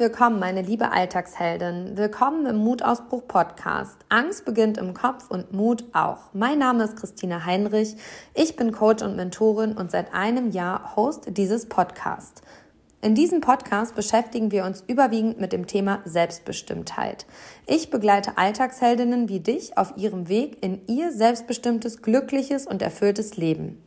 Willkommen, meine liebe Alltagsheldin. Willkommen im Mutausbruch Podcast. Angst beginnt im Kopf und Mut auch. Mein Name ist Christina Heinrich. Ich bin Coach und Mentorin und seit einem Jahr Host dieses Podcasts. In diesem Podcast beschäftigen wir uns überwiegend mit dem Thema Selbstbestimmtheit. Ich begleite Alltagsheldinnen wie dich auf ihrem Weg in ihr selbstbestimmtes, glückliches und erfülltes Leben.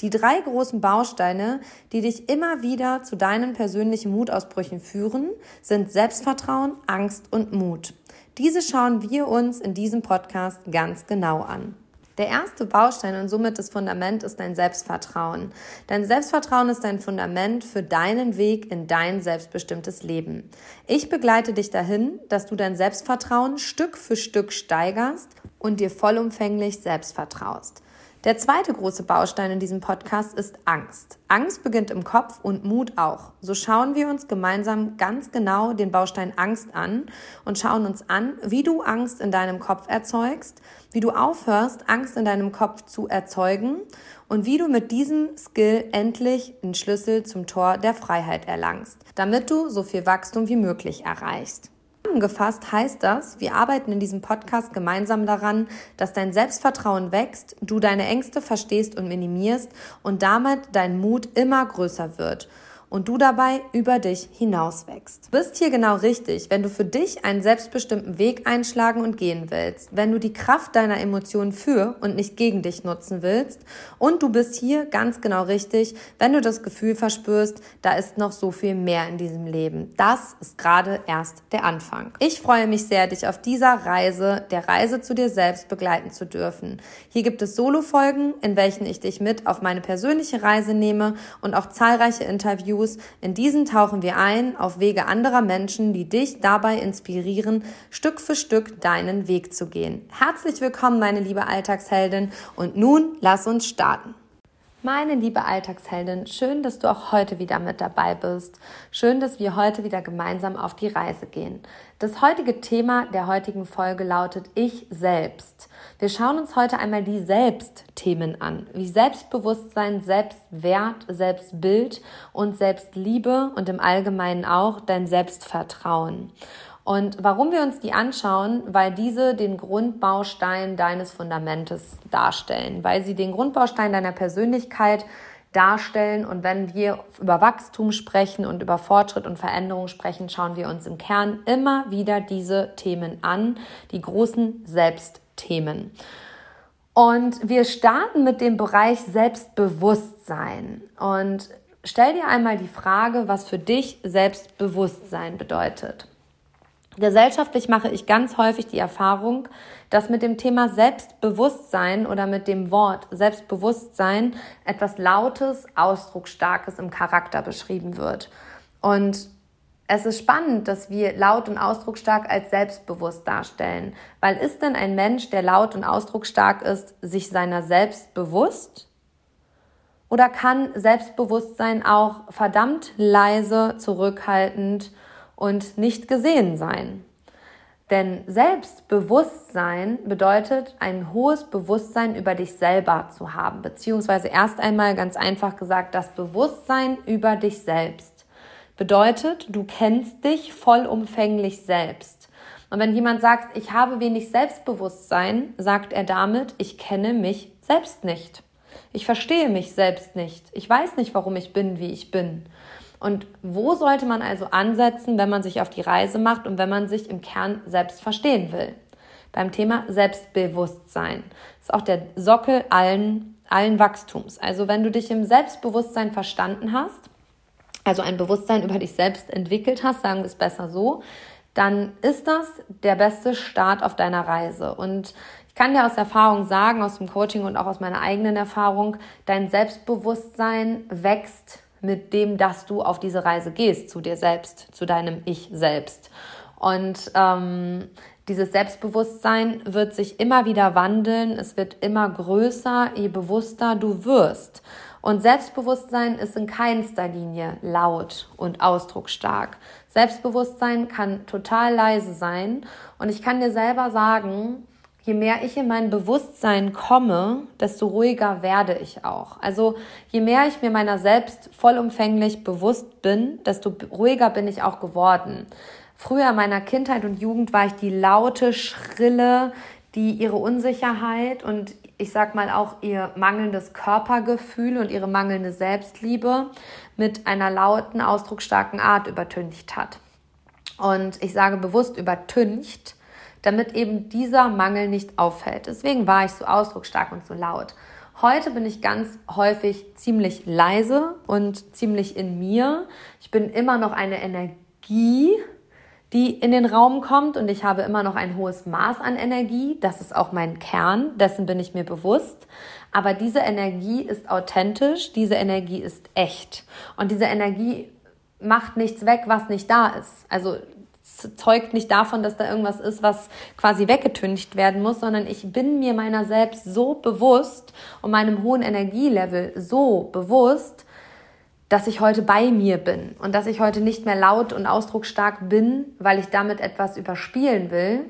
Die drei großen Bausteine, die dich immer wieder zu deinen persönlichen Mutausbrüchen führen, sind Selbstvertrauen, Angst und Mut. Diese schauen wir uns in diesem Podcast ganz genau an. Der erste Baustein und somit das Fundament ist dein Selbstvertrauen. Dein Selbstvertrauen ist dein Fundament für deinen Weg in dein selbstbestimmtes Leben. Ich begleite dich dahin, dass du dein Selbstvertrauen Stück für Stück steigerst und dir vollumfänglich selbst vertraust. Der zweite große Baustein in diesem Podcast ist Angst. Angst beginnt im Kopf und Mut auch. So schauen wir uns gemeinsam ganz genau den Baustein Angst an und schauen uns an, wie du Angst in deinem Kopf erzeugst, wie du aufhörst, Angst in deinem Kopf zu erzeugen und wie du mit diesem Skill endlich den Schlüssel zum Tor der Freiheit erlangst, damit du so viel Wachstum wie möglich erreichst. Zusammengefasst heißt das, wir arbeiten in diesem Podcast gemeinsam daran, dass dein Selbstvertrauen wächst, du deine Ängste verstehst und minimierst und damit dein Mut immer größer wird und du dabei über dich hinaus wächst. Du bist hier genau richtig, wenn du für dich einen selbstbestimmten Weg einschlagen und gehen willst, wenn du die Kraft deiner Emotionen für und nicht gegen dich nutzen willst und du bist hier ganz genau richtig, wenn du das Gefühl verspürst, da ist noch so viel mehr in diesem Leben. Das ist gerade erst der Anfang. Ich freue mich sehr, dich auf dieser Reise, der Reise zu dir selbst begleiten zu dürfen. Hier gibt es Solo-Folgen, in welchen ich dich mit auf meine persönliche Reise nehme und auch zahlreiche Interviews Interviews. In diesen tauchen wir ein auf Wege anderer Menschen, die dich dabei inspirieren, Stück für Stück deinen Weg zu gehen. Herzlich willkommen, meine liebe Alltagsheldin. Und nun lass uns starten. Meine liebe Alltagsheldin, schön, dass du auch heute wieder mit dabei bist. Schön, dass wir heute wieder gemeinsam auf die Reise gehen. Das heutige Thema der heutigen Folge lautet Ich selbst. Wir schauen uns heute einmal die Selbstthemen an, wie Selbstbewusstsein, Selbstwert, Selbstbild und Selbstliebe und im Allgemeinen auch dein Selbstvertrauen. Und warum wir uns die anschauen, weil diese den Grundbaustein deines Fundamentes darstellen, weil sie den Grundbaustein deiner Persönlichkeit darstellen. Und wenn wir über Wachstum sprechen und über Fortschritt und Veränderung sprechen, schauen wir uns im Kern immer wieder diese Themen an, die großen Selbstthemen. Und wir starten mit dem Bereich Selbstbewusstsein. Und stell dir einmal die Frage, was für dich Selbstbewusstsein bedeutet. Gesellschaftlich mache ich ganz häufig die Erfahrung, dass mit dem Thema Selbstbewusstsein oder mit dem Wort Selbstbewusstsein etwas Lautes, Ausdrucksstarkes im Charakter beschrieben wird. Und es ist spannend, dass wir laut und ausdrucksstark als selbstbewusst darstellen. Weil ist denn ein Mensch, der laut und ausdrucksstark ist, sich seiner selbst bewusst? Oder kann Selbstbewusstsein auch verdammt leise, zurückhaltend und nicht gesehen sein. Denn Selbstbewusstsein bedeutet, ein hohes Bewusstsein über dich selber zu haben, beziehungsweise erst einmal ganz einfach gesagt, das Bewusstsein über dich selbst. Bedeutet, du kennst dich vollumfänglich selbst. Und wenn jemand sagt, ich habe wenig Selbstbewusstsein, sagt er damit, ich kenne mich selbst nicht. Ich verstehe mich selbst nicht. Ich weiß nicht, warum ich bin, wie ich bin. Und wo sollte man also ansetzen, wenn man sich auf die Reise macht und wenn man sich im Kern selbst verstehen will? Beim Thema Selbstbewusstsein. Das ist auch der Sockel allen, allen Wachstums. Also wenn du dich im Selbstbewusstsein verstanden hast, also ein Bewusstsein über dich selbst entwickelt hast, sagen wir es besser so, dann ist das der beste Start auf deiner Reise. Und ich kann dir aus Erfahrung sagen, aus dem Coaching und auch aus meiner eigenen Erfahrung, dein Selbstbewusstsein wächst mit dem, dass du auf diese Reise gehst, zu dir selbst, zu deinem Ich selbst. Und ähm, dieses Selbstbewusstsein wird sich immer wieder wandeln, es wird immer größer, je bewusster du wirst. Und Selbstbewusstsein ist in keinster Linie laut und ausdrucksstark. Selbstbewusstsein kann total leise sein. Und ich kann dir selber sagen, je mehr ich in mein Bewusstsein komme, desto ruhiger werde ich auch. Also je mehr ich mir meiner selbst vollumfänglich bewusst bin, desto ruhiger bin ich auch geworden. Früher in meiner Kindheit und Jugend war ich die laute, schrille, die ihre Unsicherheit und ich sag mal auch ihr mangelndes Körpergefühl und ihre mangelnde Selbstliebe mit einer lauten, ausdrucksstarken Art übertüncht hat. Und ich sage bewusst übertüncht, damit eben dieser Mangel nicht auffällt. Deswegen war ich so ausdrucksstark und so laut. Heute bin ich ganz häufig ziemlich leise und ziemlich in mir. Ich bin immer noch eine Energie, die in den Raum kommt und ich habe immer noch ein hohes Maß an Energie. Das ist auch mein Kern, dessen bin ich mir bewusst. Aber diese Energie ist authentisch, diese Energie ist echt und diese Energie macht nichts weg, was nicht da ist. Also zeugt nicht davon, dass da irgendwas ist, was quasi weggetüncht werden muss, sondern ich bin mir meiner selbst so bewusst und meinem hohen Energielevel so bewusst, dass ich heute bei mir bin und dass ich heute nicht mehr laut und ausdrucksstark bin, weil ich damit etwas überspielen will,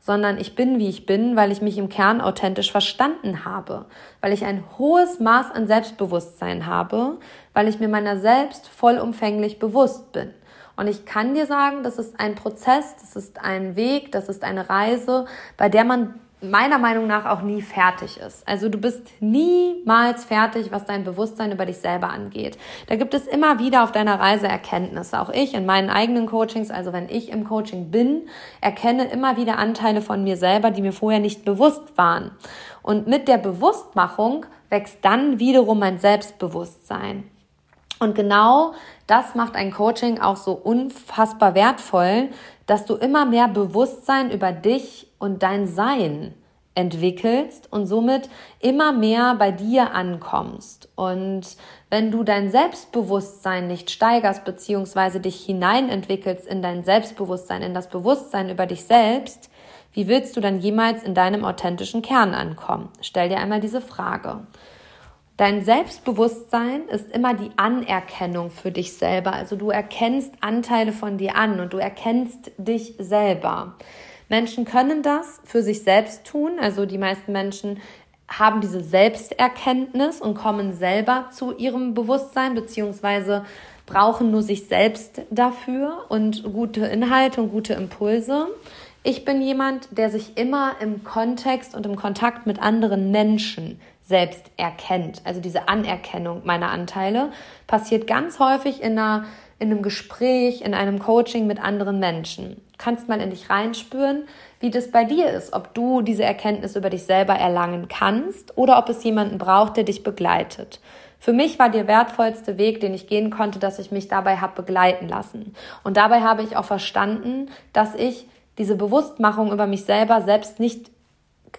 sondern ich bin, wie ich bin, weil ich mich im Kern authentisch verstanden habe, weil ich ein hohes Maß an Selbstbewusstsein habe, weil ich mir meiner selbst vollumfänglich bewusst bin. Und ich kann dir sagen, das ist ein Prozess, das ist ein Weg, das ist eine Reise, bei der man meiner Meinung nach auch nie fertig ist. Also du bist niemals fertig, was dein Bewusstsein über dich selber angeht. Da gibt es immer wieder auf deiner Reise Erkenntnisse. Auch ich in meinen eigenen Coachings, also wenn ich im Coaching bin, erkenne immer wieder Anteile von mir selber, die mir vorher nicht bewusst waren. Und mit der Bewusstmachung wächst dann wiederum mein Selbstbewusstsein. Und genau das macht ein Coaching auch so unfassbar wertvoll, dass du immer mehr Bewusstsein über dich und dein Sein entwickelst und somit immer mehr bei dir ankommst. Und wenn du dein Selbstbewusstsein nicht steigerst beziehungsweise dich hineinentwickelst in dein Selbstbewusstsein, in das Bewusstsein über dich selbst, wie willst du dann jemals in deinem authentischen Kern ankommen? Stell dir einmal diese Frage. Dein Selbstbewusstsein ist immer die Anerkennung für dich selber. Also du erkennst Anteile von dir an und du erkennst dich selber. Menschen können das für sich selbst tun. Also die meisten Menschen haben diese Selbsterkenntnis und kommen selber zu ihrem Bewusstsein beziehungsweise brauchen nur sich selbst dafür und gute Inhalte und gute Impulse. Ich bin jemand, der sich immer im Kontext und im Kontakt mit anderen Menschen selbst erkennt. Also diese Anerkennung meiner Anteile passiert ganz häufig in, einer, in einem Gespräch, in einem Coaching mit anderen Menschen. Du kannst mal in dich reinspüren, wie das bei dir ist, ob du diese Erkenntnis über dich selber erlangen kannst oder ob es jemanden braucht, der dich begleitet. Für mich war der wertvollste Weg, den ich gehen konnte, dass ich mich dabei habe begleiten lassen. Und dabei habe ich auch verstanden, dass ich diese Bewusstmachung über mich selber selbst nicht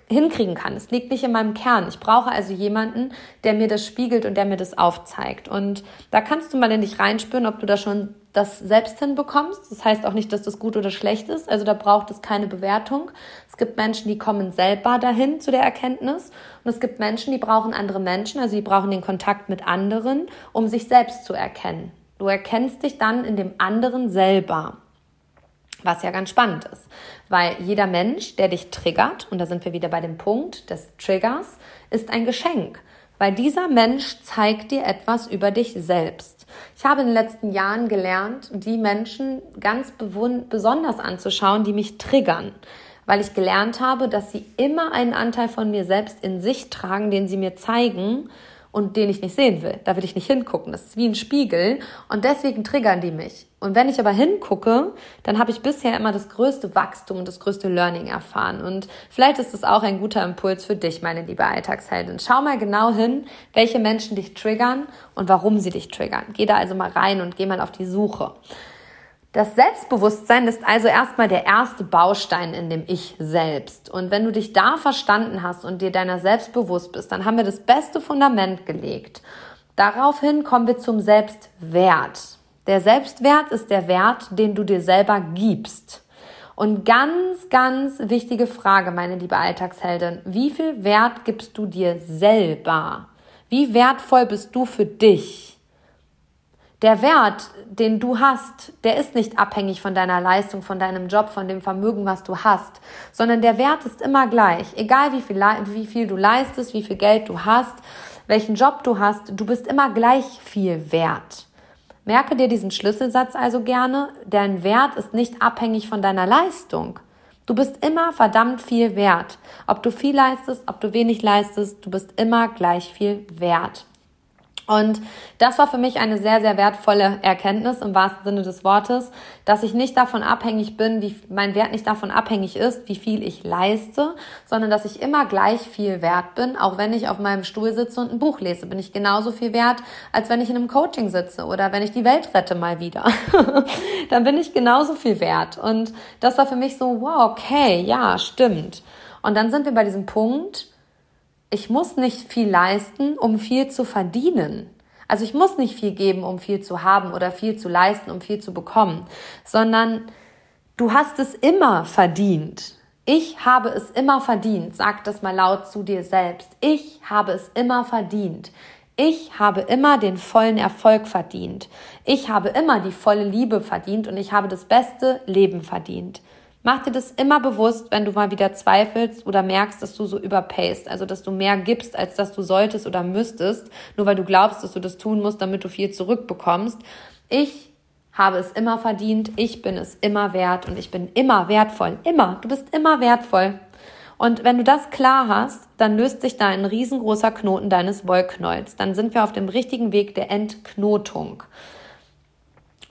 hinkriegen kann. Es liegt nicht in meinem Kern. Ich brauche also jemanden, der mir das spiegelt und der mir das aufzeigt. Und da kannst du mal in dich reinspüren, ob du da schon das selbst hinbekommst. Das heißt auch nicht, dass das gut oder schlecht ist. Also da braucht es keine Bewertung. Es gibt Menschen, die kommen selber dahin zu der Erkenntnis. Und es gibt Menschen, die brauchen andere Menschen. Also die brauchen den Kontakt mit anderen, um sich selbst zu erkennen. Du erkennst dich dann in dem anderen selber. Was ja ganz spannend ist, weil jeder Mensch, der dich triggert, und da sind wir wieder bei dem Punkt des Triggers, ist ein Geschenk, weil dieser Mensch zeigt dir etwas über dich selbst. Ich habe in den letzten Jahren gelernt, die Menschen ganz besonders anzuschauen, die mich triggern, weil ich gelernt habe, dass sie immer einen Anteil von mir selbst in sich tragen, den sie mir zeigen und den ich nicht sehen will. Da will ich nicht hingucken. Das ist wie ein Spiegel und deswegen triggern die mich. Und wenn ich aber hingucke, dann habe ich bisher immer das größte Wachstum und das größte Learning erfahren. Und vielleicht ist es auch ein guter Impuls für dich, meine liebe Alltagsheldin. Schau mal genau hin, welche Menschen dich triggern und warum sie dich triggern. Geh da also mal rein und geh mal auf die Suche. Das Selbstbewusstsein ist also erstmal der erste Baustein in dem Ich selbst. Und wenn du dich da verstanden hast und dir deiner selbst bewusst bist, dann haben wir das beste Fundament gelegt. Daraufhin kommen wir zum Selbstwert. Der Selbstwert ist der Wert, den du dir selber gibst. Und ganz, ganz wichtige Frage, meine liebe Alltagsheldin. Wie viel Wert gibst du dir selber? Wie wertvoll bist du für dich? Der Wert, den du hast, der ist nicht abhängig von deiner Leistung, von deinem Job, von dem Vermögen, was du hast, sondern der Wert ist immer gleich. Egal wie viel, wie viel du leistest, wie viel Geld du hast, welchen Job du hast, du bist immer gleich viel wert. Merke dir diesen Schlüsselsatz also gerne. Dein Wert ist nicht abhängig von deiner Leistung. Du bist immer verdammt viel wert. Ob du viel leistest, ob du wenig leistest, du bist immer gleich viel wert. Und das war für mich eine sehr, sehr wertvolle Erkenntnis im wahrsten Sinne des Wortes, dass ich nicht davon abhängig bin, wie mein Wert nicht davon abhängig ist, wie viel ich leiste, sondern dass ich immer gleich viel wert bin. Auch wenn ich auf meinem Stuhl sitze und ein Buch lese, bin ich genauso viel wert, als wenn ich in einem Coaching sitze oder wenn ich die Welt rette mal wieder. Dann bin ich genauso viel wert. Und das war für mich so, wow, okay, ja, stimmt. Und dann sind wir bei diesem Punkt, ich muss nicht viel leisten, um viel zu verdienen. Also ich muss nicht viel geben, um viel zu haben oder viel zu leisten, um viel zu bekommen, sondern du hast es immer verdient. Ich habe es immer verdient. Sag das mal laut zu dir selbst. Ich habe es immer verdient. Ich habe immer den vollen Erfolg verdient. Ich habe immer die volle Liebe verdient und ich habe das beste Leben verdient. Mach dir das immer bewusst, wenn du mal wieder zweifelst oder merkst, dass du so überpaced, also dass du mehr gibst, als dass du solltest oder müsstest, nur weil du glaubst, dass du das tun musst, damit du viel zurückbekommst. Ich habe es immer verdient, ich bin es immer wert und ich bin immer wertvoll. Immer, du bist immer wertvoll. Und wenn du das klar hast, dann löst sich da ein riesengroßer Knoten deines Wollknäuels. Dann sind wir auf dem richtigen Weg der Entknotung.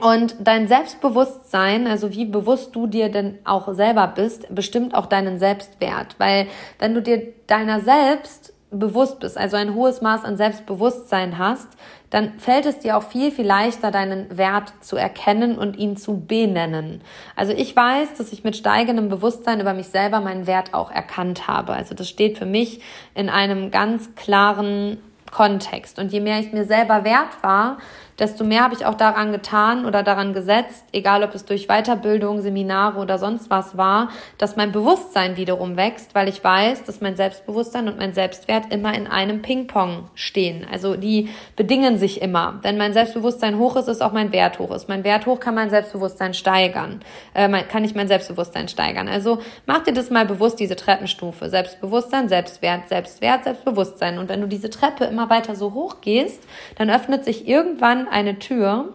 Und dein Selbstbewusstsein, also wie bewusst du dir denn auch selber bist, bestimmt auch deinen Selbstwert. Weil wenn du dir deiner selbst bewusst bist, also ein hohes Maß an Selbstbewusstsein hast, dann fällt es dir auch viel, viel leichter, deinen Wert zu erkennen und ihn zu benennen. Also ich weiß, dass ich mit steigendem Bewusstsein über mich selber meinen Wert auch erkannt habe. Also das steht für mich in einem ganz klaren Kontext. Und je mehr ich mir selber wert war, desto mehr habe ich auch daran getan oder daran gesetzt, egal ob es durch Weiterbildung, Seminare oder sonst was war, dass mein Bewusstsein wiederum wächst, weil ich weiß, dass mein Selbstbewusstsein und mein Selbstwert immer in einem Ping-Pong stehen. Also die bedingen sich immer. Wenn mein Selbstbewusstsein hoch ist, ist auch mein Wert hoch. Ist mein Wert hoch, kann mein Selbstbewusstsein steigern. Äh, kann ich mein Selbstbewusstsein steigern. Also mach dir das mal bewusst, diese Treppenstufe. Selbstbewusstsein, Selbstwert, Selbstwert, Selbstbewusstsein. Und wenn du diese Treppe immer weiter so hoch gehst, dann öffnet sich irgendwann eine Tür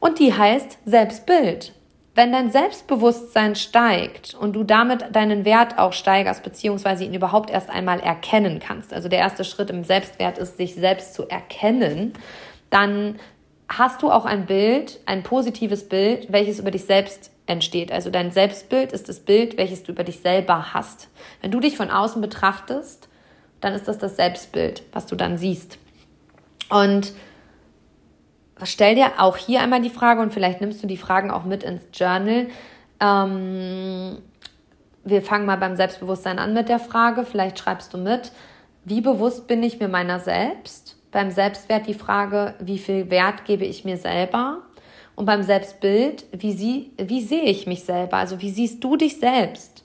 und die heißt Selbstbild. Wenn dein Selbstbewusstsein steigt und du damit deinen Wert auch steigerst, beziehungsweise ihn überhaupt erst einmal erkennen kannst, also der erste Schritt im Selbstwert ist, sich selbst zu erkennen, dann hast du auch ein Bild, ein positives Bild, welches über dich selbst entsteht. Also dein Selbstbild ist das Bild, welches du über dich selber hast. Wenn du dich von außen betrachtest, dann ist das das Selbstbild, was du dann siehst. Und stell dir auch hier einmal die Frage und vielleicht nimmst du die Fragen auch mit ins Journal. Ähm, wir fangen mal beim Selbstbewusstsein an mit der Frage. Vielleicht schreibst du mit, wie bewusst bin ich mir meiner selbst? Beim Selbstwert die Frage, wie viel Wert gebe ich mir selber? Und beim Selbstbild, wie, sie, wie sehe ich mich selber? Also wie siehst du dich selbst?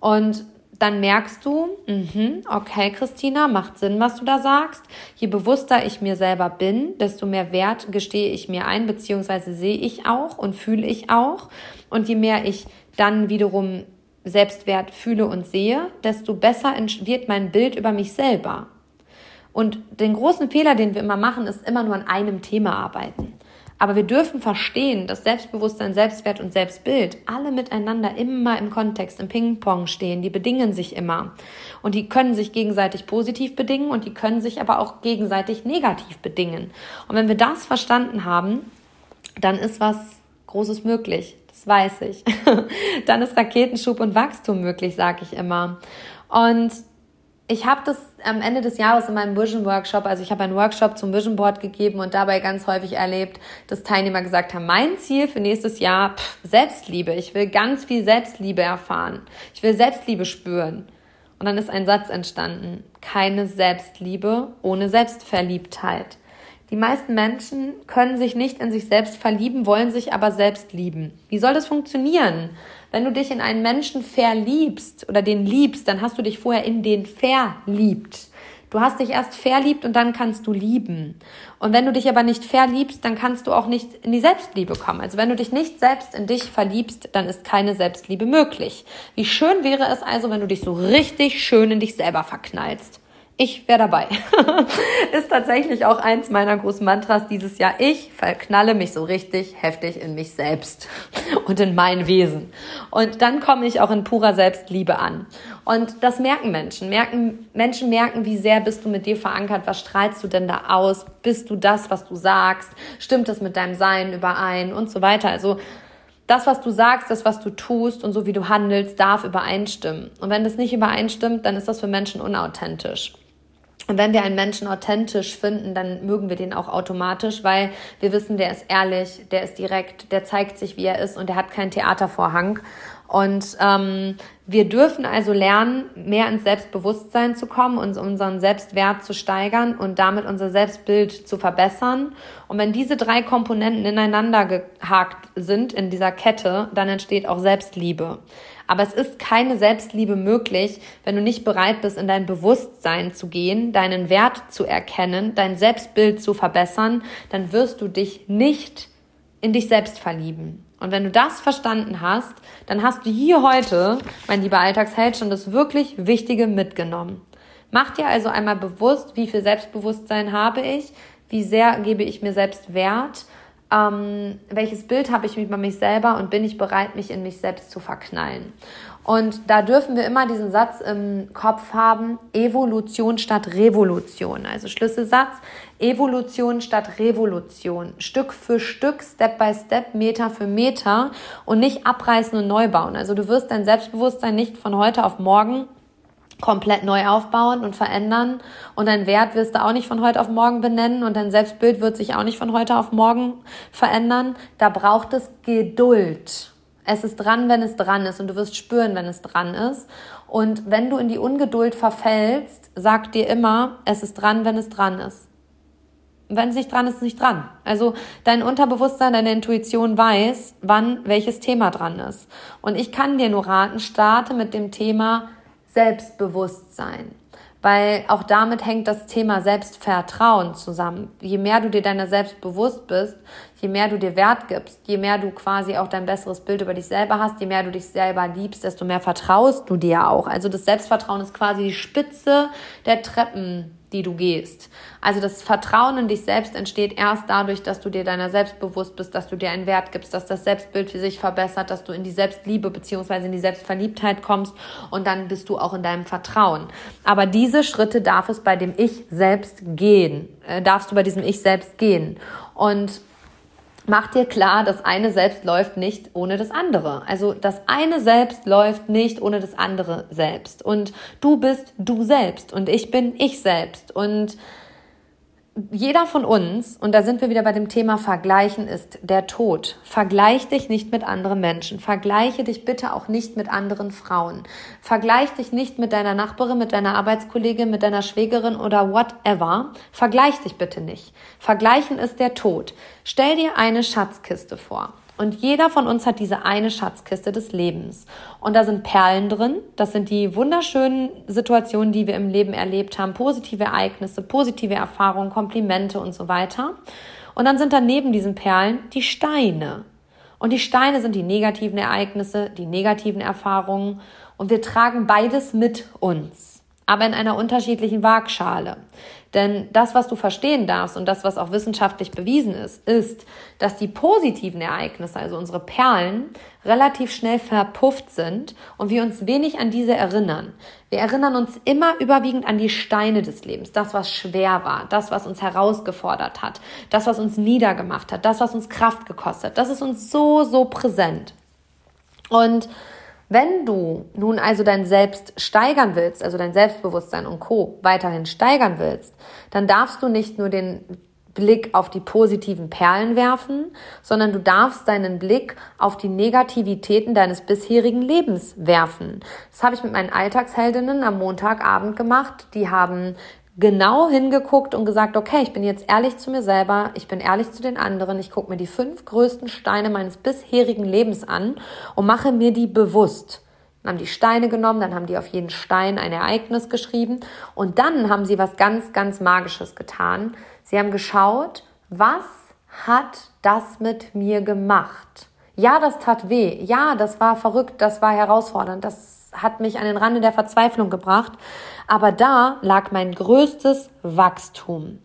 Und dann merkst du, mh, okay, Christina, macht Sinn, was du da sagst. Je bewusster ich mir selber bin, desto mehr Wert gestehe ich mir ein, beziehungsweise sehe ich auch und fühle ich auch. Und je mehr ich dann wiederum Selbstwert fühle und sehe, desto besser wird mein Bild über mich selber. Und den großen Fehler, den wir immer machen, ist immer nur an einem Thema arbeiten. Aber wir dürfen verstehen, dass Selbstbewusstsein, Selbstwert und Selbstbild alle miteinander immer im Kontext, im Ping-Pong stehen. Die bedingen sich immer. Und die können sich gegenseitig positiv bedingen und die können sich aber auch gegenseitig negativ bedingen. Und wenn wir das verstanden haben, dann ist was Großes möglich. Das weiß ich. dann ist Raketenschub und Wachstum möglich, sage ich immer. Und ich habe das am Ende des Jahres in meinem Vision Workshop, also ich habe einen Workshop zum Vision Board gegeben und dabei ganz häufig erlebt, dass Teilnehmer gesagt haben, mein Ziel für nächstes Jahr, pff, Selbstliebe. Ich will ganz viel Selbstliebe erfahren. Ich will Selbstliebe spüren. Und dann ist ein Satz entstanden. Keine Selbstliebe ohne Selbstverliebtheit. Die meisten Menschen können sich nicht in sich selbst verlieben, wollen sich aber selbst lieben. Wie soll das funktionieren? Wenn du dich in einen Menschen verliebst oder den liebst, dann hast du dich vorher in den verliebt. Du hast dich erst verliebt und dann kannst du lieben. Und wenn du dich aber nicht verliebst, dann kannst du auch nicht in die Selbstliebe kommen. Also wenn du dich nicht selbst in dich verliebst, dann ist keine Selbstliebe möglich. Wie schön wäre es also, wenn du dich so richtig schön in dich selber verknallst. Ich wäre dabei. ist tatsächlich auch eins meiner großen Mantras dieses Jahr. Ich verknalle mich so richtig heftig in mich selbst und in mein Wesen. Und dann komme ich auch in purer Selbstliebe an. Und das merken Menschen. Merken, Menschen merken, wie sehr bist du mit dir verankert. Was strahlst du denn da aus? Bist du das, was du sagst? Stimmt das mit deinem Sein überein? Und so weiter. Also, das, was du sagst, das, was du tust und so wie du handelst, darf übereinstimmen. Und wenn das nicht übereinstimmt, dann ist das für Menschen unauthentisch. Und wenn wir einen Menschen authentisch finden, dann mögen wir den auch automatisch, weil wir wissen, der ist ehrlich, der ist direkt, der zeigt sich, wie er ist und der hat keinen Theatervorhang. Und ähm, wir dürfen also lernen, mehr ins Selbstbewusstsein zu kommen, uns unseren Selbstwert zu steigern und damit unser Selbstbild zu verbessern. Und wenn diese drei Komponenten ineinander gehakt sind in dieser Kette, dann entsteht auch Selbstliebe. Aber es ist keine Selbstliebe möglich, wenn du nicht bereit bist, in dein Bewusstsein zu gehen, deinen Wert zu erkennen, dein Selbstbild zu verbessern, dann wirst du dich nicht in dich selbst verlieben. Und wenn du das verstanden hast, dann hast du hier heute, mein lieber Alltagsheld, schon das wirklich Wichtige mitgenommen. Mach dir also einmal bewusst, wie viel Selbstbewusstsein habe ich, wie sehr gebe ich mir selbst Wert ähm, welches Bild habe ich über mich selber und bin ich bereit, mich in mich selbst zu verknallen. Und da dürfen wir immer diesen Satz im Kopf haben, Evolution statt Revolution. Also Schlüsselsatz, Evolution statt Revolution. Stück für Stück, Step by Step, Meter für Meter und nicht abreißen und neu bauen. Also du wirst dein Selbstbewusstsein nicht von heute auf morgen komplett neu aufbauen und verändern. Und dein Wert wirst du auch nicht von heute auf morgen benennen und dein Selbstbild wird sich auch nicht von heute auf morgen verändern. Da braucht es Geduld. Es ist dran, wenn es dran ist und du wirst spüren, wenn es dran ist. Und wenn du in die Ungeduld verfällst, sag dir immer, es ist dran, wenn es dran ist. Wenn es nicht dran ist, ist es nicht dran. Also dein Unterbewusstsein, deine Intuition weiß, wann welches Thema dran ist. Und ich kann dir nur raten, starte mit dem Thema Selbstbewusstsein. Weil auch damit hängt das Thema Selbstvertrauen zusammen. Je mehr du dir deiner selbst bewusst bist, je mehr du dir Wert gibst, je mehr du quasi auch dein besseres Bild über dich selber hast, je mehr du dich selber liebst, desto mehr vertraust du dir auch. Also das Selbstvertrauen ist quasi die Spitze der Treppen die du gehst. Also das Vertrauen in dich selbst entsteht erst dadurch, dass du dir deiner selbst bewusst bist, dass du dir einen Wert gibst, dass das Selbstbild für sich verbessert, dass du in die Selbstliebe beziehungsweise in die Selbstverliebtheit kommst und dann bist du auch in deinem Vertrauen. Aber diese Schritte darf es bei dem Ich selbst gehen, äh, darfst du bei diesem Ich selbst gehen. Und mach dir klar, das eine selbst läuft nicht ohne das andere. Also das eine selbst läuft nicht ohne das andere selbst. Und du bist du selbst und ich bin ich selbst. Und jeder von uns, und da sind wir wieder bei dem Thema Vergleichen, ist der Tod. Vergleich dich nicht mit anderen Menschen. Vergleiche dich bitte auch nicht mit anderen Frauen. Vergleich dich nicht mit deiner Nachbarin, mit deiner Arbeitskollegin, mit deiner Schwägerin oder whatever. Vergleich dich bitte nicht. Vergleichen ist der Tod. Stell dir eine Schatzkiste vor. Und jeder von uns hat diese eine Schatzkiste des Lebens. Und da sind Perlen drin. Das sind die wunderschönen Situationen, die wir im Leben erlebt haben. Positive Ereignisse, positive Erfahrungen, Komplimente und so weiter. Und dann sind da neben diesen Perlen die Steine. Und die Steine sind die negativen Ereignisse, die negativen Erfahrungen. Und wir tragen beides mit uns. Aber in einer unterschiedlichen Waagschale. Denn das, was du verstehen darfst und das, was auch wissenschaftlich bewiesen ist, ist, dass die positiven Ereignisse, also unsere Perlen, relativ schnell verpufft sind und wir uns wenig an diese erinnern. Wir erinnern uns immer überwiegend an die Steine des Lebens, das, was schwer war, das, was uns herausgefordert hat, das, was uns niedergemacht hat, das, was uns Kraft gekostet. Das ist uns so, so präsent. Und wenn du nun also dein Selbst steigern willst, also dein Selbstbewusstsein und Co. weiterhin steigern willst, dann darfst du nicht nur den Blick auf die positiven Perlen werfen, sondern du darfst deinen Blick auf die Negativitäten deines bisherigen Lebens werfen. Das habe ich mit meinen Alltagsheldinnen am Montagabend gemacht. Die haben genau hingeguckt und gesagt, okay, ich bin jetzt ehrlich zu mir selber, ich bin ehrlich zu den anderen, ich gucke mir die fünf größten Steine meines bisherigen Lebens an und mache mir die bewusst. Dann haben die Steine genommen, dann haben die auf jeden Stein ein Ereignis geschrieben und dann haben sie was ganz, ganz Magisches getan. Sie haben geschaut, was hat das mit mir gemacht? Ja, das tat weh. Ja, das war verrückt, das war herausfordernd, das hat mich an den Rande der Verzweiflung gebracht. Aber da lag mein größtes Wachstum.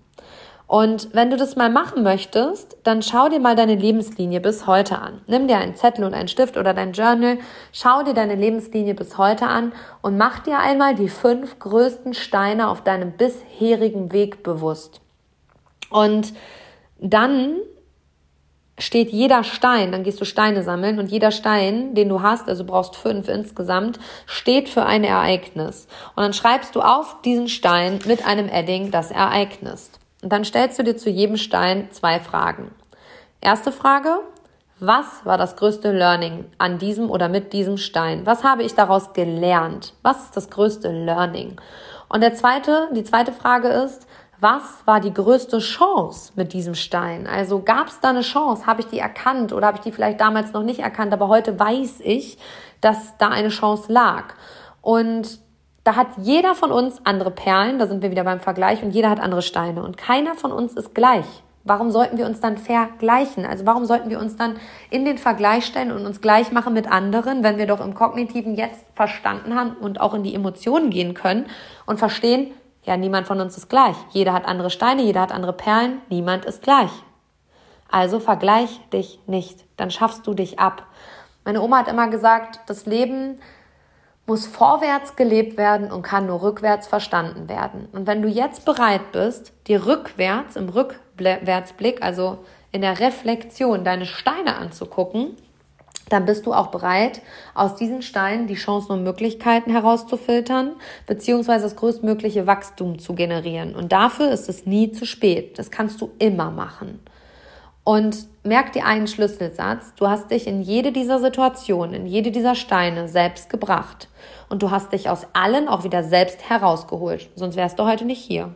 Und wenn du das mal machen möchtest, dann schau dir mal deine Lebenslinie bis heute an. Nimm dir einen Zettel und einen Stift oder dein Journal, schau dir deine Lebenslinie bis heute an und mach dir einmal die fünf größten Steine auf deinem bisherigen Weg bewusst. Und dann steht jeder Stein, dann gehst du Steine sammeln und jeder Stein, den du hast, also brauchst fünf insgesamt, steht für ein Ereignis. Und dann schreibst du auf diesen Stein mit einem Edding das Ereignis. Und dann stellst du dir zu jedem Stein zwei Fragen. Erste Frage, was war das größte Learning an diesem oder mit diesem Stein? Was habe ich daraus gelernt? Was ist das größte Learning? Und der zweite, die zweite Frage ist, was war die größte Chance mit diesem Stein? Also gab es da eine Chance? Habe ich die erkannt oder habe ich die vielleicht damals noch nicht erkannt? Aber heute weiß ich, dass da eine Chance lag. Und da hat jeder von uns andere Perlen, da sind wir wieder beim Vergleich, und jeder hat andere Steine. Und keiner von uns ist gleich. Warum sollten wir uns dann vergleichen? Also warum sollten wir uns dann in den Vergleich stellen und uns gleich machen mit anderen, wenn wir doch im Kognitiven jetzt verstanden haben und auch in die Emotionen gehen können und verstehen, ja, niemand von uns ist gleich. Jeder hat andere Steine, jeder hat andere Perlen, niemand ist gleich. Also vergleich dich nicht, dann schaffst du dich ab. Meine Oma hat immer gesagt, das Leben muss vorwärts gelebt werden und kann nur rückwärts verstanden werden. Und wenn du jetzt bereit bist, dir rückwärts im Rückwärtsblick, also in der Reflexion, deine Steine anzugucken, dann bist du auch bereit, aus diesen Steinen die Chancen und Möglichkeiten herauszufiltern, beziehungsweise das größtmögliche Wachstum zu generieren. Und dafür ist es nie zu spät. Das kannst du immer machen. Und merk dir einen Schlüsselsatz. Du hast dich in jede dieser Situationen, in jede dieser Steine selbst gebracht. Und du hast dich aus allen auch wieder selbst herausgeholt. Sonst wärst du heute nicht hier.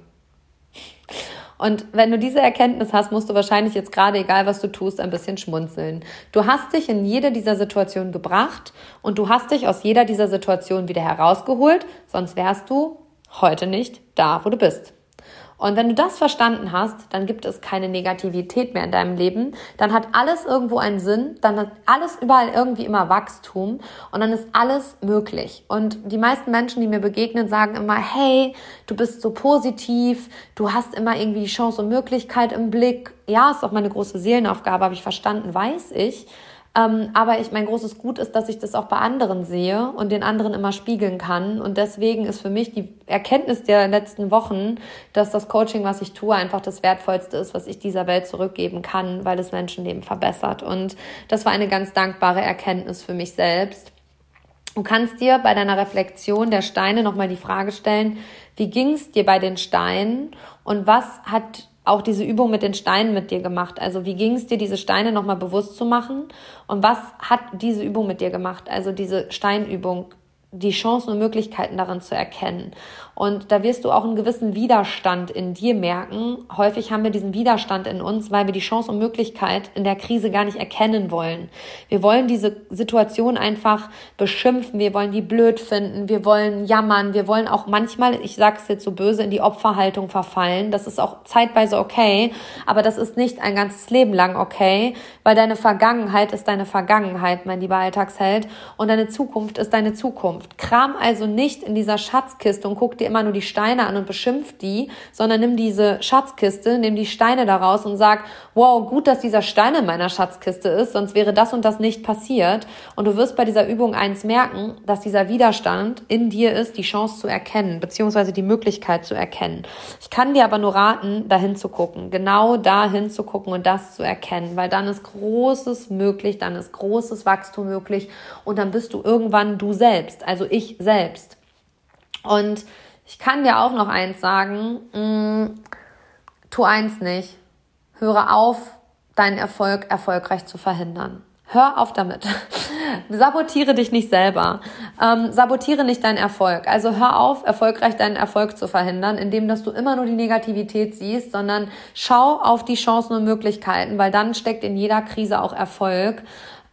Und wenn du diese Erkenntnis hast, musst du wahrscheinlich jetzt gerade, egal was du tust, ein bisschen schmunzeln. Du hast dich in jede dieser Situationen gebracht und du hast dich aus jeder dieser Situationen wieder herausgeholt, sonst wärst du heute nicht da, wo du bist. Und wenn du das verstanden hast, dann gibt es keine Negativität mehr in deinem Leben. Dann hat alles irgendwo einen Sinn. Dann hat alles überall irgendwie immer Wachstum. Und dann ist alles möglich. Und die meisten Menschen, die mir begegnen, sagen immer, hey, du bist so positiv. Du hast immer irgendwie Chance und Möglichkeit im Blick. Ja, ist auch meine große Seelenaufgabe, habe ich verstanden, weiß ich. Ähm, aber ich, mein großes Gut ist, dass ich das auch bei anderen sehe und den anderen immer spiegeln kann. Und deswegen ist für mich die Erkenntnis der letzten Wochen, dass das Coaching, was ich tue, einfach das Wertvollste ist, was ich dieser Welt zurückgeben kann, weil es Menschenleben verbessert. Und das war eine ganz dankbare Erkenntnis für mich selbst. Du kannst dir bei deiner Reflexion der Steine nochmal die Frage stellen, wie ging es dir bei den Steinen und was hat auch diese Übung mit den Steinen mit dir gemacht? Also wie ging es dir, diese Steine nochmal bewusst zu machen? Und was hat diese Übung mit dir gemacht? Also diese Steinübung die Chancen und Möglichkeiten darin zu erkennen. Und da wirst du auch einen gewissen Widerstand in dir merken. Häufig haben wir diesen Widerstand in uns, weil wir die Chance und Möglichkeit in der Krise gar nicht erkennen wollen. Wir wollen diese Situation einfach beschimpfen, wir wollen die blöd finden, wir wollen jammern, wir wollen auch manchmal, ich sage es jetzt so böse, in die Opferhaltung verfallen. Das ist auch zeitweise okay, aber das ist nicht ein ganzes Leben lang okay, weil deine Vergangenheit ist deine Vergangenheit, mein lieber Alltagsheld, und deine Zukunft ist deine Zukunft. Zukunft. Kram also nicht in dieser Schatzkiste und guck dir immer nur die Steine an und beschimpf die, sondern nimm diese Schatzkiste, nimm die Steine daraus und sag, wow, gut, dass dieser Stein in meiner Schatzkiste ist, sonst wäre das und das nicht passiert. Und du wirst bei dieser Übung eins merken, dass dieser Widerstand in dir ist, die Chance zu erkennen, beziehungsweise die Möglichkeit zu erkennen. Ich kann dir aber nur raten, dahin zu gucken, genau dahin zu gucken und das zu erkennen, weil dann ist Großes möglich, dann ist großes Wachstum möglich und dann bist du irgendwann du selbst also ich selbst. Und ich kann dir auch noch eins sagen, mh, mm, tu eins nicht, höre auf, deinen Erfolg erfolgreich zu verhindern. Hör auf damit. Sabotiere dich nicht selber. Ähm, sabotiere nicht deinen Erfolg. Also hör auf, erfolgreich deinen Erfolg zu verhindern, indem dass du immer nur die Negativität siehst, sondern schau auf die Chancen und Möglichkeiten, weil dann steckt in jeder Krise auch Erfolg.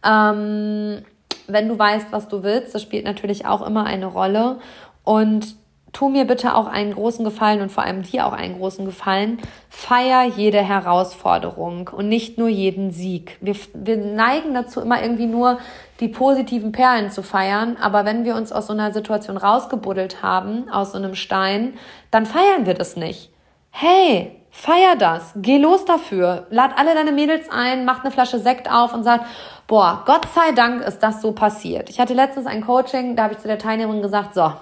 Ähm, wenn du weißt, was du willst, das spielt natürlich auch immer eine Rolle. Und tu mir bitte auch einen großen Gefallen und vor allem dir auch einen großen Gefallen. Feier jede Herausforderung und nicht nur jeden Sieg. Wir, wir neigen dazu, immer irgendwie nur die positiven Perlen zu feiern. Aber wenn wir uns aus so einer Situation rausgebuddelt haben, aus so einem Stein, dann feiern wir das nicht. Hey, Feier das, geh los dafür, lad alle deine Mädels ein, mach eine Flasche Sekt auf und sag, boah, Gott sei Dank ist das so passiert. Ich hatte letztens ein Coaching, da habe ich zu der Teilnehmerin gesagt, so,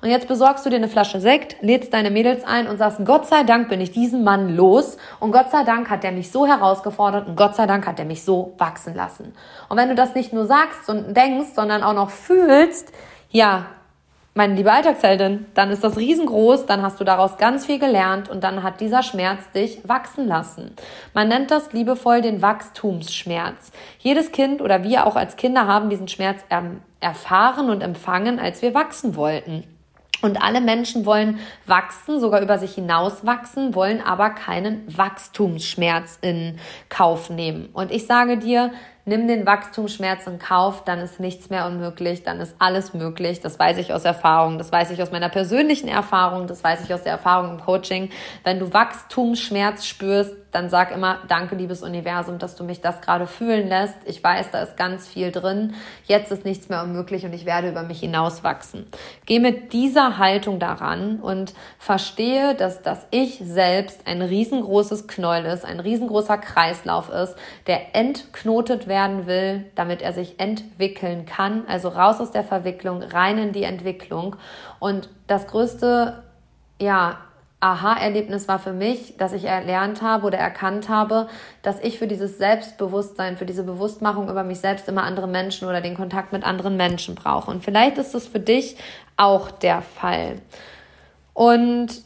und jetzt besorgst du dir eine Flasche Sekt, lädst deine Mädels ein und sagst, Gott sei Dank bin ich diesen Mann los und Gott sei Dank hat er mich so herausgefordert und Gott sei Dank hat er mich so wachsen lassen. Und wenn du das nicht nur sagst und denkst, sondern auch noch fühlst, ja, meine liebe Alltagsheldin, dann ist das riesengroß, dann hast du daraus ganz viel gelernt und dann hat dieser Schmerz dich wachsen lassen. Man nennt das liebevoll den Wachstumsschmerz. Jedes Kind oder wir auch als Kinder haben diesen Schmerz erfahren und empfangen, als wir wachsen wollten. Und alle Menschen wollen wachsen, sogar über sich hinaus wachsen, wollen aber keinen Wachstumsschmerz in Kauf nehmen. Und ich sage dir, nimm den Wachstumsschmerz in Kauf, dann ist nichts mehr unmöglich, dann ist alles möglich. Das weiß ich aus Erfahrung, das weiß ich aus meiner persönlichen Erfahrung, das weiß ich aus der Erfahrung im Coaching. Wenn du Wachstumsschmerz spürst, dann sag immer, danke, liebes Universum, dass du mich das gerade fühlen lässt. Ich weiß, da ist ganz viel drin. Jetzt ist nichts mehr unmöglich und ich werde über mich hinauswachsen. Geh mit dieser Haltung daran und verstehe, dass das Ich selbst ein riesengroßes Knäuel ist, ein riesengroßer Kreislauf ist, der entknotet werden will, damit er sich entwickeln kann. Also raus aus der Verwicklung, rein in die Entwicklung. Und das größte, ja, Aha-Erlebnis war für mich, dass ich erlernt habe oder erkannt habe, dass ich für dieses Selbstbewusstsein, für diese Bewusstmachung über mich selbst immer andere Menschen oder den Kontakt mit anderen Menschen brauche. Und vielleicht ist es für dich auch der Fall. Und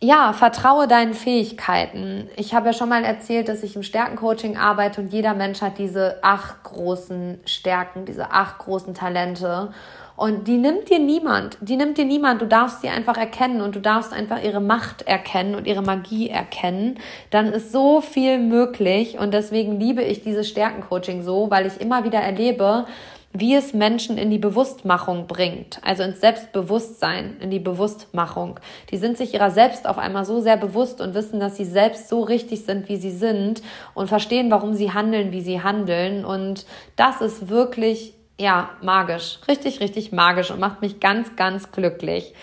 ja, vertraue deinen Fähigkeiten. Ich habe ja schon mal erzählt, dass ich im Stärkencoaching arbeite und jeder Mensch hat diese acht großen Stärken, diese acht großen Talente. Und die nimmt dir niemand. Die nimmt dir niemand. Du darfst sie einfach erkennen und du darfst einfach ihre Macht erkennen und ihre Magie erkennen. Dann ist so viel möglich. Und deswegen liebe ich dieses Stärkencoaching so, weil ich immer wieder erlebe, wie es Menschen in die Bewusstmachung bringt, also ins Selbstbewusstsein, in die Bewusstmachung. Die sind sich ihrer selbst auf einmal so sehr bewusst und wissen, dass sie selbst so richtig sind, wie sie sind und verstehen, warum sie handeln, wie sie handeln. Und das ist wirklich ja, magisch. Richtig, richtig magisch und macht mich ganz, ganz glücklich.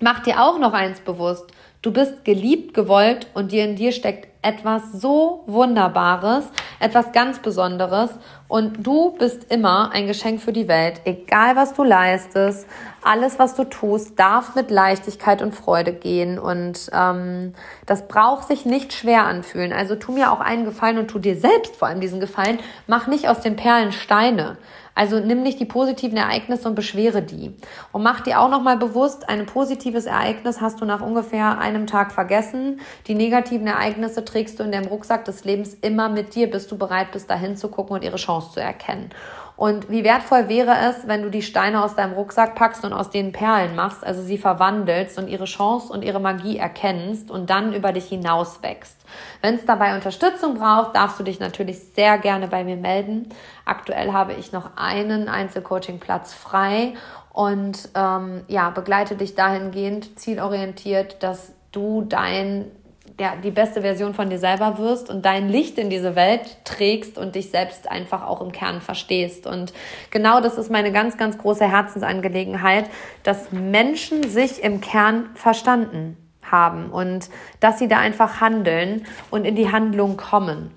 Mach dir auch noch eins bewusst. Du bist geliebt, gewollt und dir in dir steckt etwas so Wunderbares, etwas ganz Besonderes und du bist immer ein Geschenk für die Welt. Egal was du leistest, alles was du tust, darf mit Leichtigkeit und Freude gehen und ähm, das braucht sich nicht schwer anfühlen. Also tu mir auch einen Gefallen und tu dir selbst vor allem diesen Gefallen. Mach nicht aus den Perlen Steine. Also nimm nicht die positiven Ereignisse und beschwere die. Und mach dir auch nochmal bewusst, ein positives Ereignis hast du nach ungefähr einem Tag vergessen. Die negativen Ereignisse trägst du in deinem Rucksack des Lebens immer mit dir, bis du bereit bist, dahin zu gucken und ihre Chance zu erkennen. Und wie wertvoll wäre es, wenn du die Steine aus deinem Rucksack packst und aus denen Perlen machst, also sie verwandelst und ihre Chance und ihre Magie erkennst und dann über dich hinaus wächst. Wenn es dabei Unterstützung braucht, darfst du dich natürlich sehr gerne bei mir melden. Aktuell habe ich noch einen Einzelcoaching-Platz frei und ähm, ja, begleite dich dahingehend zielorientiert, dass du dein ja, die beste Version von dir selber wirst und dein Licht in diese Welt trägst und dich selbst einfach auch im Kern verstehst. Und genau das ist meine ganz, ganz große Herzensangelegenheit, dass Menschen sich im Kern verstanden haben und dass sie da einfach handeln und in die Handlung kommen.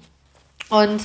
Und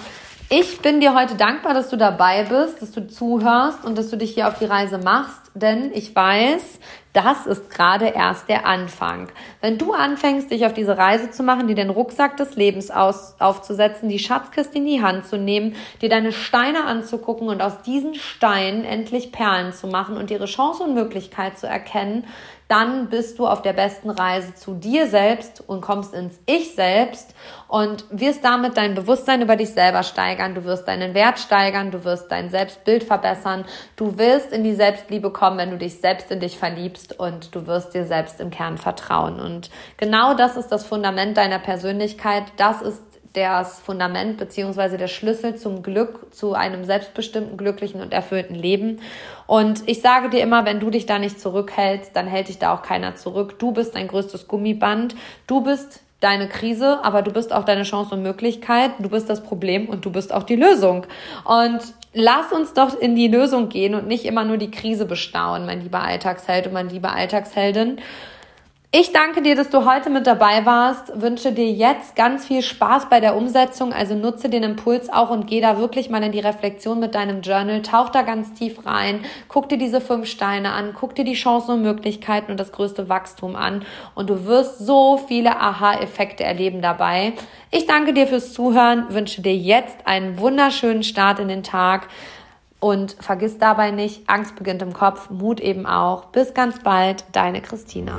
ich bin dir heute dankbar, dass du dabei bist, dass du zuhörst und dass du dich hier auf die Reise machst, denn ich weiß, das ist gerade erst der Anfang. Wenn du anfängst, dich auf diese Reise zu machen, dir den Rucksack des Lebens aus, aufzusetzen, die Schatzkiste in die Hand zu nehmen, dir deine Steine anzugucken und aus diesen Steinen endlich Perlen zu machen und ihre Chance und Möglichkeit zu erkennen, dann bist du auf der besten Reise zu dir selbst und kommst ins Ich selbst und wirst damit dein Bewusstsein über dich selber steigern, du wirst deinen Wert steigern, du wirst dein Selbstbild verbessern, du wirst in die Selbstliebe kommen, wenn du dich selbst in dich verliebst und du wirst dir selbst im Kern vertrauen. Und genau das ist das Fundament deiner Persönlichkeit, das ist das Fundament beziehungsweise der Schlüssel zum Glück, zu einem selbstbestimmten, glücklichen und erfüllten Leben. Und ich sage dir immer, wenn du dich da nicht zurückhältst, dann hält dich da auch keiner zurück. Du bist dein größtes Gummiband. Du bist deine Krise, aber du bist auch deine Chance und Möglichkeit, du bist das Problem und du bist auch die Lösung. Und lass uns doch in die Lösung gehen und nicht immer nur die Krise bestaunen, mein lieber Alltagsheld und mein lieber Alltagsheldin. Ich danke dir, dass du heute mit dabei warst. Wünsche dir jetzt ganz viel Spaß bei der Umsetzung. Also nutze den Impuls auch und geh da wirklich mal in die Reflexion mit deinem Journal. Tauch da ganz tief rein. Guck dir diese fünf Steine an. Guck dir die Chancen und Möglichkeiten und das größte Wachstum an. Und du wirst so viele Aha-Effekte erleben dabei. Ich danke dir fürs Zuhören. Wünsche dir jetzt einen wunderschönen Start in den Tag. Und vergiss dabei nicht, Angst beginnt im Kopf, Mut eben auch. Bis ganz bald, deine Christina.